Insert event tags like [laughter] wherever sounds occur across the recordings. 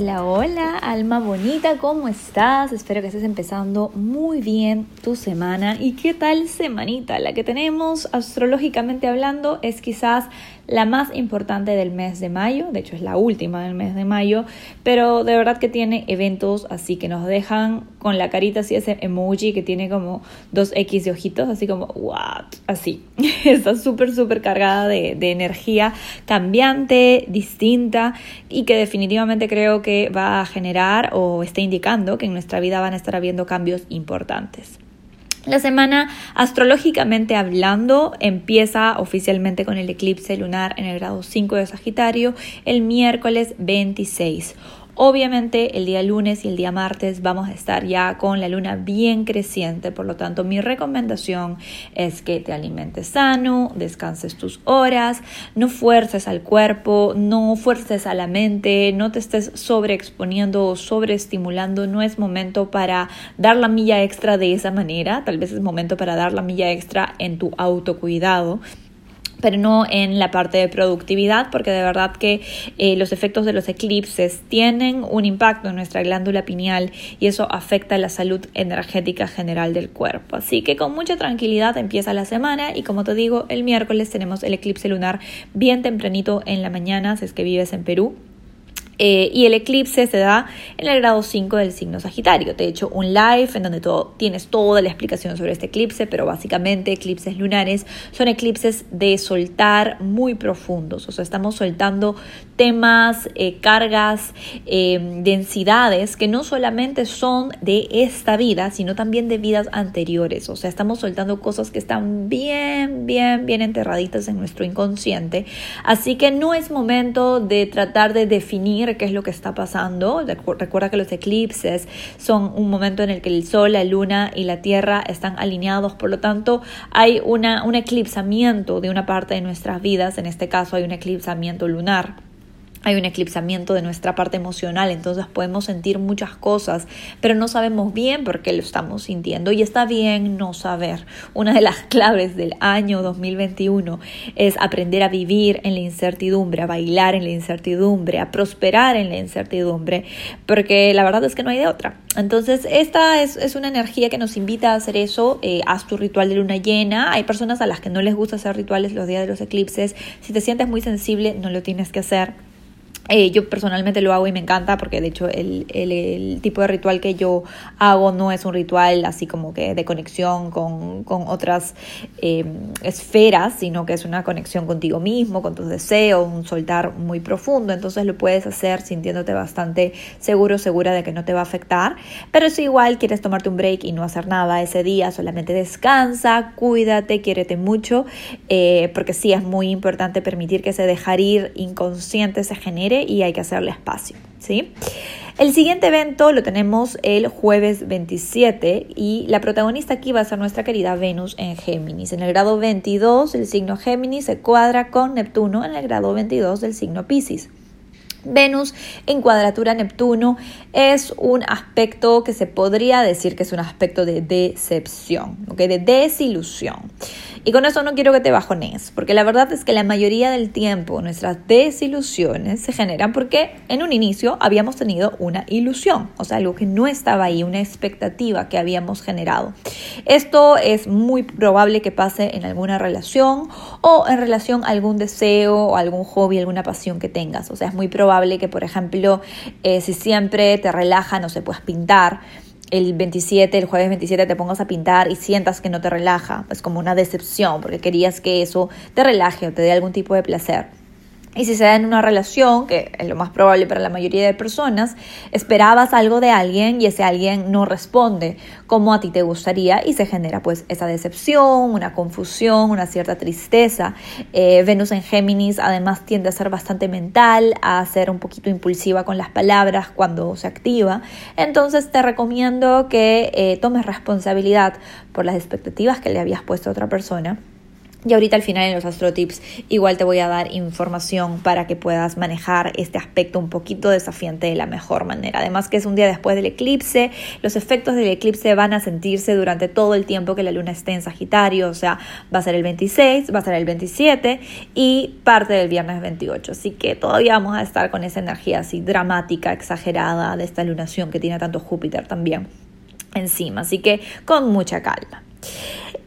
Hola, hola, alma bonita, ¿cómo estás? Espero que estés empezando muy bien tu semana. ¿Y qué tal semanita? La que tenemos astrológicamente hablando es quizás la más importante del mes de mayo, de hecho es la última del mes de mayo, pero de verdad que tiene eventos así que nos dejan con la carita así, ese emoji que tiene como dos X de ojitos, así como, what, así. [laughs] Está súper, súper cargada de, de energía cambiante, distinta y que definitivamente creo que va a generar o está indicando que en nuestra vida van a estar habiendo cambios importantes. La semana, astrológicamente hablando, empieza oficialmente con el eclipse lunar en el grado 5 de Sagitario el miércoles 26. Obviamente el día lunes y el día martes vamos a estar ya con la luna bien creciente, por lo tanto mi recomendación es que te alimentes sano, descanses tus horas, no fuerces al cuerpo, no fuerces a la mente, no te estés sobreexponiendo o sobreestimulando, no es momento para dar la milla extra de esa manera, tal vez es momento para dar la milla extra en tu autocuidado pero no en la parte de productividad, porque de verdad que eh, los efectos de los eclipses tienen un impacto en nuestra glándula pineal y eso afecta la salud energética general del cuerpo. Así que con mucha tranquilidad empieza la semana y como te digo, el miércoles tenemos el eclipse lunar bien tempranito en la mañana, si es que vives en Perú. Eh, y el eclipse se da en el grado 5 del signo Sagitario. Te he hecho un live en donde todo, tienes toda la explicación sobre este eclipse, pero básicamente eclipses lunares son eclipses de soltar muy profundos. O sea, estamos soltando temas, eh, cargas, eh, densidades que no solamente son de esta vida, sino también de vidas anteriores. O sea, estamos soltando cosas que están bien, bien, bien enterraditas en nuestro inconsciente. Así que no es momento de tratar de definir qué es lo que está pasando. Recuerda que los eclipses son un momento en el que el Sol, la Luna y la Tierra están alineados, por lo tanto hay una, un eclipsamiento de una parte de nuestras vidas, en este caso hay un eclipsamiento lunar hay un eclipsamiento de nuestra parte emocional, entonces podemos sentir muchas cosas, pero no sabemos bien por qué lo estamos sintiendo y está bien no saber. Una de las [laughs] claves del año 2021 es aprender a vivir en la incertidumbre, a bailar en la incertidumbre, a prosperar en la incertidumbre, porque la verdad es que no hay de otra. Entonces, esta es, una energía que nos invita a hacer eso. Eh, haz tu ritual de luna llena. Hay personas a las que no les gusta hacer rituales los días de los eclipses. Si te sientes muy sensible, no lo tienes que hacer eh, yo personalmente lo hago y me encanta porque de hecho el, el, tipo de ritual que yo hago no es un ritual así como que de conexión con, con otras eh, esferas, sino que es una conexión contigo mismo, con tus deseos, un soltar muy profundo. Entonces lo puedes hacer sintiéndote bastante seguro, segura de que no te va a afectar. Pero si igual quieres tomarte un break y no hacer nada ese día, solamente descansa, cuídate, quiérete mucho, eh, porque sí es muy importante permitir que ese dejar ir inconsciente se genere y hay que hacerle espacio. ¿sí? El siguiente evento lo tenemos el jueves 27 y la protagonista aquí va a ser nuestra querida Venus en Géminis. En el grado 22 el signo Géminis se cuadra con Neptuno en el grado 22 del signo Pisces. Venus en cuadratura Neptuno es un aspecto que se podría decir que es un aspecto de decepción, de desilusión. Y con eso no quiero que te bajones, porque la verdad es que la mayoría del tiempo nuestras desilusiones se generan porque en un inicio habíamos tenido una ilusión, o sea, algo que no estaba ahí, una expectativa que habíamos generado. Esto es muy probable que pase en alguna relación o en relación a algún deseo o algún hobby, alguna pasión que tengas. O sea, es muy probable que, por ejemplo, eh, si siempre te relaja, no se puedas pintar el 27, el jueves 27 te pongas a pintar y sientas que no te relaja, es como una decepción porque querías que eso te relaje o te dé algún tipo de placer. Y si se da en una relación, que es lo más probable para la mayoría de personas, esperabas algo de alguien y ese alguien no responde como a ti te gustaría y se genera pues esa decepción, una confusión, una cierta tristeza. Eh, Venus en Géminis además tiende a ser bastante mental, a ser un poquito impulsiva con las palabras cuando se activa. Entonces te recomiendo que eh, tomes responsabilidad por las expectativas que le habías puesto a otra persona y ahorita al final en los Astro Tips igual te voy a dar información para que puedas manejar este aspecto un poquito desafiante de la mejor manera. Además que es un día después del eclipse, los efectos del eclipse van a sentirse durante todo el tiempo que la luna esté en Sagitario, o sea, va a ser el 26, va a ser el 27 y parte del viernes 28. Así que todavía vamos a estar con esa energía así dramática, exagerada de esta lunación que tiene tanto Júpiter también encima. Así que con mucha calma.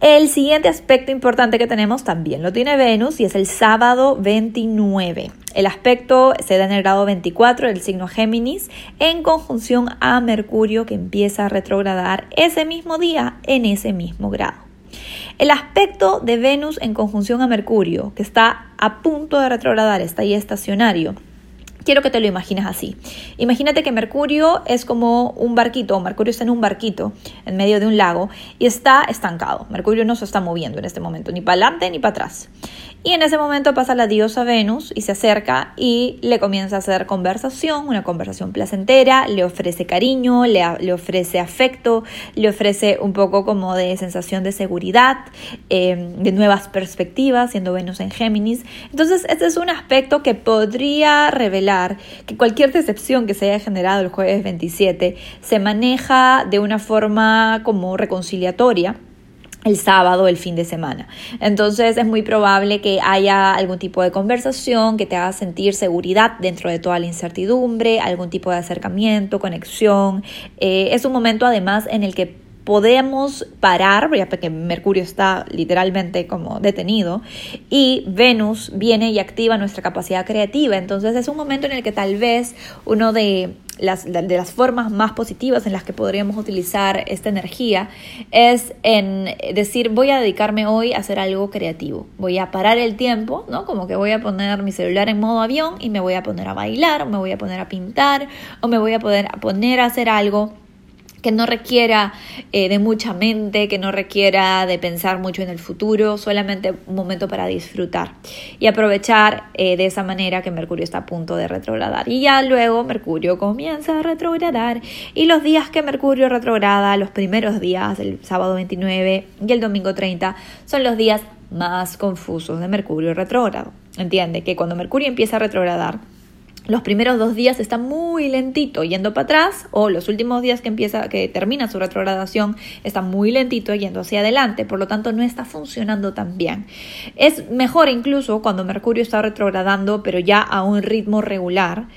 El siguiente aspecto importante que tenemos también lo tiene Venus y es el sábado 29. El aspecto se da en el grado 24 del signo Géminis en conjunción a Mercurio que empieza a retrogradar ese mismo día en ese mismo grado. El aspecto de Venus en conjunción a Mercurio, que está a punto de retrogradar, está ahí estacionario, Quiero que te lo imagines así. Imagínate que Mercurio es como un barquito, Mercurio está en un barquito en medio de un lago y está estancado. Mercurio no se está moviendo en este momento, ni para adelante ni para atrás. Y en ese momento pasa la diosa Venus y se acerca y le comienza a hacer conversación, una conversación placentera, le ofrece cariño, le, ofrece afecto, le ofrece un poco como de sensación de seguridad, em, de nuevas perspectivas, siendo Venus en Géminis. Entonces, este es un aspecto que podría revelar que cualquier decepción que se haya generado el jueves 27 se maneja de una forma como reconciliatoria el sábado, el fin de semana. Entonces es muy probable que haya algún tipo de conversación que te haga sentir seguridad dentro de toda la incertidumbre, algún tipo de acercamiento, conexión. Eh, es un momento además en el que podemos parar, ya porque Mercurio está literalmente como detenido, y Venus viene y activa nuestra capacidad creativa. Entonces es un momento en el que tal vez uno de las, formas más positivas en las que podríamos utilizar esta energía es en decir voy a dedicarme hoy a hacer algo creativo. Voy a parar el tiempo, ¿no? Como que voy a poner mi celular en modo avión y me voy a poner a bailar, o me voy a poner a pintar, o me voy a poder poner a hacer algo que no requiera eh, de mucha mente, que no requiera de pensar mucho en el futuro, solamente un momento para disfrutar y aprovechar eh, de esa manera que Mercurio está a punto de retrogradar. Y ya luego Mercurio comienza a retrogradar y los días que Mercurio retrograda, los primeros días, el sábado 29 y el domingo 30, son los días más confusos de Mercurio retrógrado. Entiende que cuando Mercurio empieza a retrogradar, los primeros dos días está muy lentito yendo para atrás o los últimos días que empieza que termina su retrogradación está muy lentito yendo hacia adelante por lo tanto no está funcionando tan bien. Es mejor incluso cuando Mercurio está retrogradando pero ya a un ritmo regular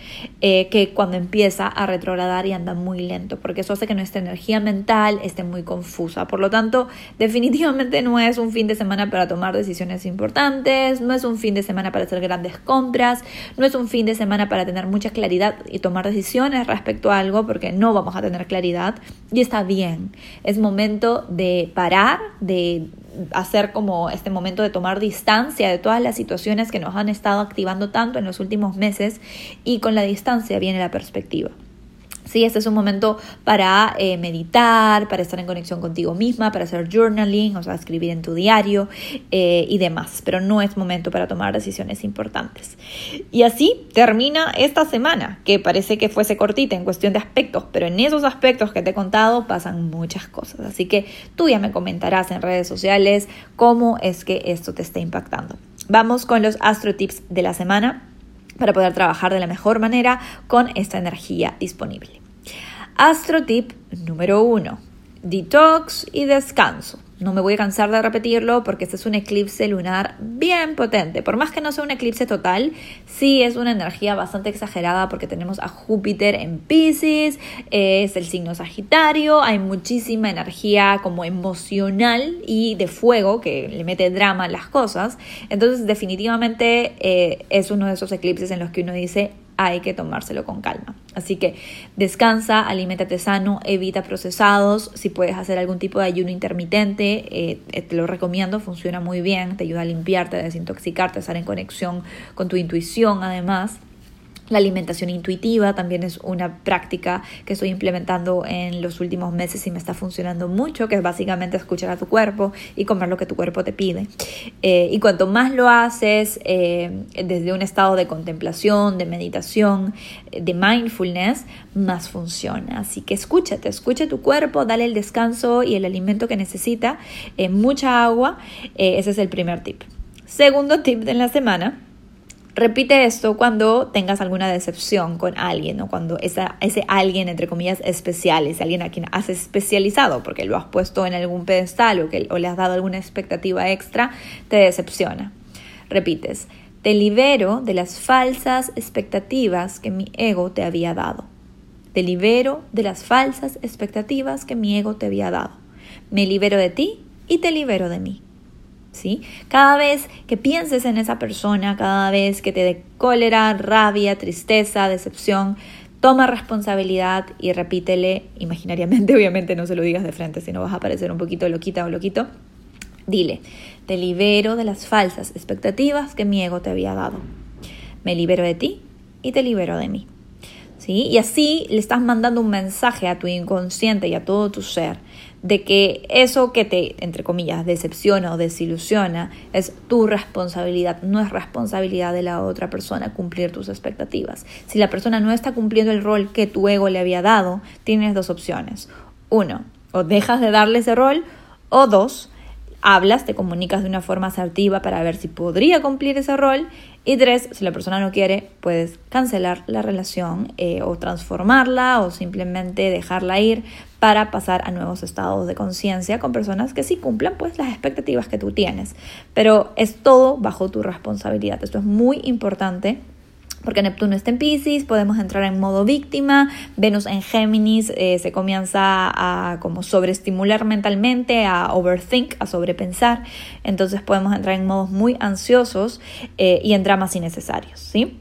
eh, que cuando empieza a retrogradar y anda muy lento porque eso hace que nuestra energía mental esté muy confusa. Por lo tanto definitivamente no es un fin de semana para tomar decisiones importantes no es un fin de semana para hacer grandes compras no es un fin de semana para para tener mucha claridad y tomar decisiones respecto a algo porque no vamos a tener claridad y está bien. Es momento de parar, de hacer como este momento de tomar distancia de todas las situaciones que nos han estado activando tanto en los últimos meses y con la distancia viene la perspectiva. Sí, este es un momento para eh, meditar, para estar en conexión contigo misma, para hacer journaling, o sea, escribir en tu diario eh, y demás, pero no es momento para tomar decisiones importantes. Y así termina esta semana, que parece que fuese cortita en cuestión de aspectos, pero en esos aspectos que te he contado pasan muchas cosas. Así que tú ya me comentarás en redes sociales cómo es que esto te está impactando. Vamos con los astro tips de la semana para poder trabajar de la mejor manera con esta energía disponible. Astro tip número 1. Detox y descanso. No me voy a cansar de repetirlo porque este es un eclipse lunar bien potente. Por más que no sea un eclipse total, sí es una energía bastante exagerada porque tenemos a Júpiter en Pisces, es el signo Sagitario, hay muchísima energía como emocional y de fuego que le mete drama a las cosas. Entonces definitivamente eh, es uno de esos eclipses en los que uno dice, hay que tomárselo con calma. Así que descansa, aliméntate sano, evita procesados. Si puedes hacer algún tipo de ayuno intermitente, eh, te lo recomiendo, funciona muy bien, te ayuda a limpiarte, a desintoxicarte, a estar en conexión con tu intuición además. La alimentación intuitiva también es una práctica que estoy implementando en los últimos meses y me está funcionando mucho, que es básicamente escuchar a tu cuerpo y comer lo que tu cuerpo te pide. Eh, y cuanto más lo haces eh, desde un estado de contemplación, de meditación, de mindfulness, más funciona. Así que escúchate, escucha tu cuerpo, dale el descanso y el alimento que necesita, eh, mucha agua. ese es el primer tip. Segundo tip de la semana Repite esto cuando tengas alguna decepción con alguien o cuando esa, ese alguien, entre comillas, especial, ese alguien a quien has especializado porque lo has puesto en algún pedestal o le has dado alguna expectativa extra, te decepciona. Repites, te libero de las falsas expectativas que mi ego te había dado. Te libero de las falsas expectativas que mi ego te había dado. Me libero de ti y te libero de mí. Cada vez que pienses en esa persona, cada vez que te dé cólera, rabia, tristeza, decepción, toma responsabilidad y repítele imaginariamente, [laughs] obviamente no se lo digas de frente, si no vas a parecer un poquito loquita o loquito. Dile, te libero de las falsas expectativas que mi ego te había dado. Me libero de ti y te libero de mí. ¿Sí? Y así le estás mandando un mensaje a tu inconsciente y a todo tu ser de que eso que te, entre comillas, decepciona o desilusiona es tu responsabilidad, no es responsabilidad de la otra persona cumplir tus expectativas. Si la persona no está cumpliendo el rol que tu ego le había dado, tienes dos opciones. Uno, o dejas de darle ese rol, o dos, hablas, te comunicas de una forma asertiva para ver si podría cumplir ese rol. Y tres, si la persona no quiere, puedes cancelar la relación eh, o transformarla o simplemente dejarla ir para pasar a nuevos estados de conciencia con personas que sí cumplan pues las expectativas que tú tienes. Pero es todo bajo tu responsabilidad. Esto es muy importante porque Neptuno está en Pisces, podemos entrar en modo víctima, Venus en Géminis eh, se comienza a como sobreestimular mentalmente, a overthink, a sobrepensar, entonces podemos entrar en modos muy ansiosos eh, y en dramas innecesarios, ¿sí?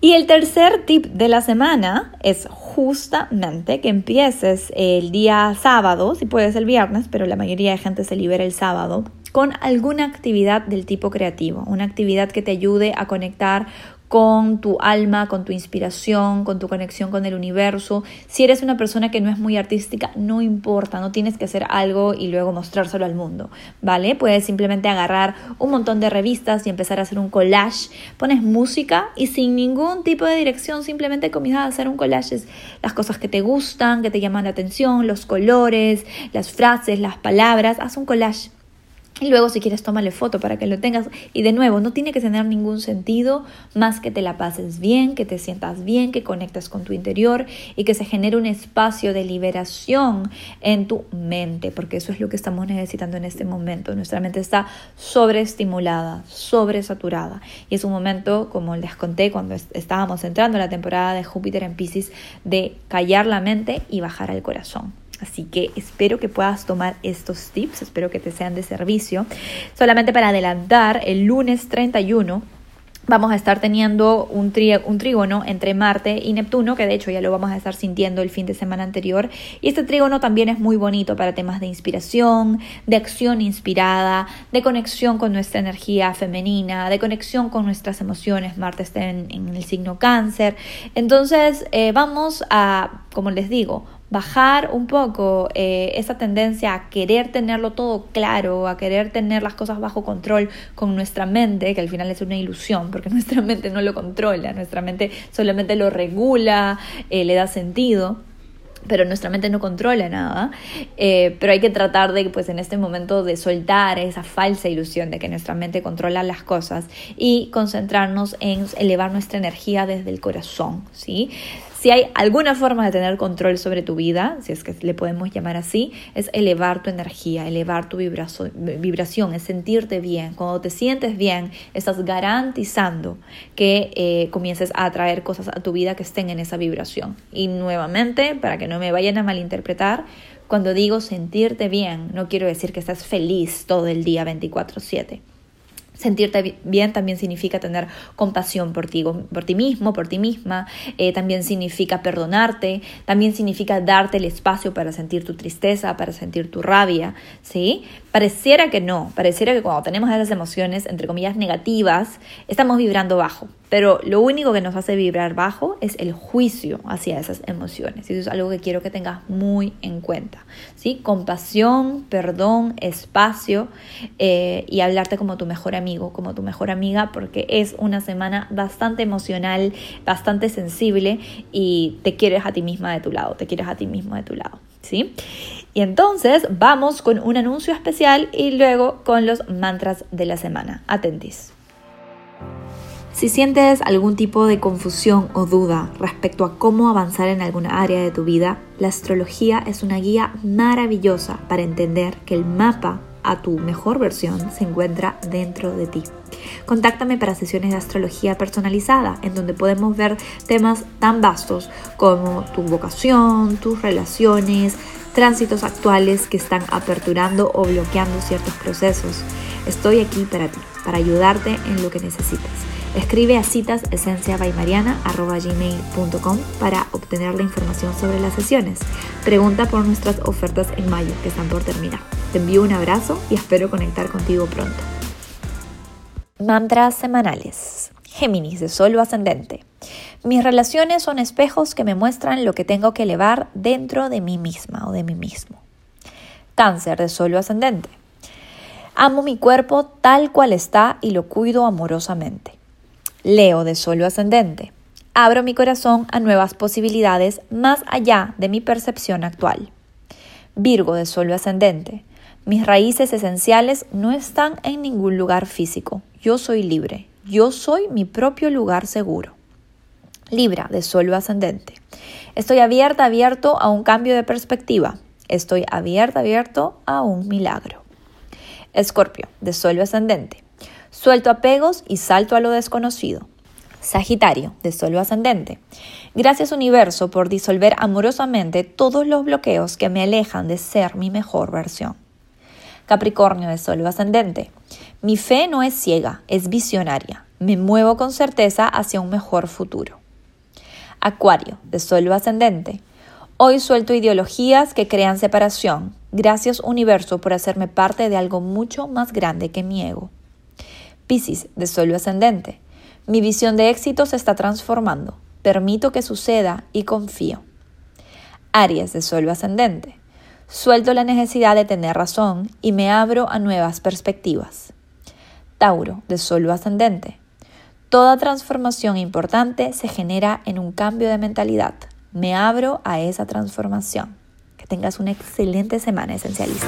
Y el tercer tip de la semana es justamente que empieces el día sábado, si puedes el viernes, pero la mayoría de gente se libera el sábado, con alguna actividad del tipo creativo, una actividad que te ayude a conectar con tu alma, con tu inspiración, con tu conexión con el universo. Si eres una persona que no es muy artística, no importa, no tienes que hacer algo y luego mostrárselo al mundo, ¿vale? Puedes simplemente agarrar un montón de revistas y empezar a hacer un collage. Pones música y sin ningún tipo de dirección, simplemente comienzas a hacer un collage. Las cosas que te gustan, que te llaman la atención, los colores, las frases, las palabras. Haz un collage y luego si quieres tómale foto para que lo tengas. Y de nuevo, no tiene que tener ningún sentido más que te la pases bien, que te sientas bien, que conectes con tu interior y que se genere un espacio de liberación en tu mente, porque eso es lo que estamos necesitando en este momento. Nuestra mente está sobreestimulada, sobresaturada. Y es un momento, como les conté cuando estábamos entrando en la temporada de Júpiter en Pisces, de callar la mente y bajar al corazón. Así que espero que puedas tomar estos tips, espero que te sean de servicio. Solamente para adelantar, el lunes 31 vamos a estar teniendo un, un, trígono entre Marte y Neptuno, que de hecho ya lo vamos a estar sintiendo el fin de semana anterior. Y este trígono también es muy bonito para temas de inspiración, de acción inspirada, de conexión con nuestra energía femenina, de conexión con nuestras emociones. Marte está en, el signo cáncer. Entonces eh, vamos a, como les digo, bajar un poco eh, esa tendencia a querer tenerlo todo claro, a querer tener las cosas bajo control con nuestra mente, que al final es una ilusión, porque [laughs] nuestra mente no lo controla, nuestra mente solamente lo regula, eh, le da sentido pero nuestra mente no controla nada, eh, pero hay que tratar de, pues en este momento, de soltar esa falsa ilusión de que nuestra mente controla las cosas y concentrarnos en elevar nuestra energía desde el corazón, ¿sí? Si hay alguna forma de tener control sobre tu vida, si es que le podemos llamar así, es elevar tu energía, elevar tu vibración, es sentirte bien. Cuando te sientes bien, estás garantizando que eh, comiences a atraer cosas a tu vida que estén en esa vibración. Y nuevamente, para que no me vayan a malinterpretar, cuando digo sentirte bien, no quiero decir que estás feliz todo el día 24/7 Sentirte bien también significa tener compasión por ti, por ti mismo, por ti misma. Eh, también significa perdonarte. También significa darte el espacio para sentir tu tristeza, para sentir tu rabia. ¿sí? Pareciera que no. Pareciera que cuando tenemos esas emociones, entre comillas, negativas, estamos vibrando bajo. Pero lo único que nos hace vibrar bajo es el juicio hacia esas emociones. Y eso es algo que quiero que tengas muy en cuenta. ¿Sí? Compasión, perdón, espacio eh, y hablarte como tu mejor amigo, como tu mejor amiga, porque es una semana bastante emocional, bastante sensible y te quieres a ti misma de tu lado, te quieres a ti mismo de tu lado. ¿sí? Y entonces vamos con un anuncio especial y luego con los mantras de la semana. Atentis. Si sientes algún tipo de confusión o duda respecto a cómo avanzar en alguna área de tu vida, la astrología es una guía maravillosa para entender que el mapa a tu mejor versión se encuentra dentro de ti. Contáctame para sesiones de astrología personalizada, en donde podemos ver temas tan vastos como tu vocación, tus relaciones, tránsitos actuales que están aperturando o bloqueando ciertos procesos. Estoy aquí para ti, para ayudarte en lo que necesites. Escribe a citas gmail.com para obtener la información sobre las sesiones. Pregunta por nuestras ofertas en mayo que están por terminar. Te envío un abrazo y espero conectar contigo pronto. Mantras semanales. Géminis de Sol ascendente. Mis relaciones son espejos que me muestran lo que tengo que elevar dentro de mí misma o de mí mismo. Cáncer de Sol ascendente. Amo mi cuerpo tal cual está y lo cuido amorosamente. Leo de Sol ascendente. Abro mi corazón a nuevas posibilidades más allá de mi percepción actual. Virgo de Sol ascendente. Mis raíces esenciales no están en ningún lugar físico. Yo soy libre. Yo soy mi propio lugar seguro. Libra de Sol ascendente. Estoy abierta, abierto a un cambio de perspectiva. Estoy abierta, abierto a un milagro. Escorpio de Sol ascendente. Suelto apegos y salto a lo desconocido. Sagitario, de Sol ascendente. Gracias universo por disolver amorosamente todos los bloqueos que me alejan de ser mi mejor versión. Capricornio de Sol ascendente. Mi fe no es ciega, es visionaria. Me muevo con certeza hacia un mejor futuro. Acuario, de Sol ascendente. Hoy suelto ideologías que crean separación. Gracias universo por hacerme parte de algo mucho más grande que mi ego. Piscis, de Sol ascendente. Mi visión de éxito se está transformando. Permito que suceda y confío. Aries, de Sol ascendente. Suelto la necesidad de tener razón y me abro a nuevas perspectivas. Tauro, de Sol ascendente. Toda transformación importante se genera en un cambio de mentalidad. Me abro a esa transformación. Que tengas una excelente semana esencialista.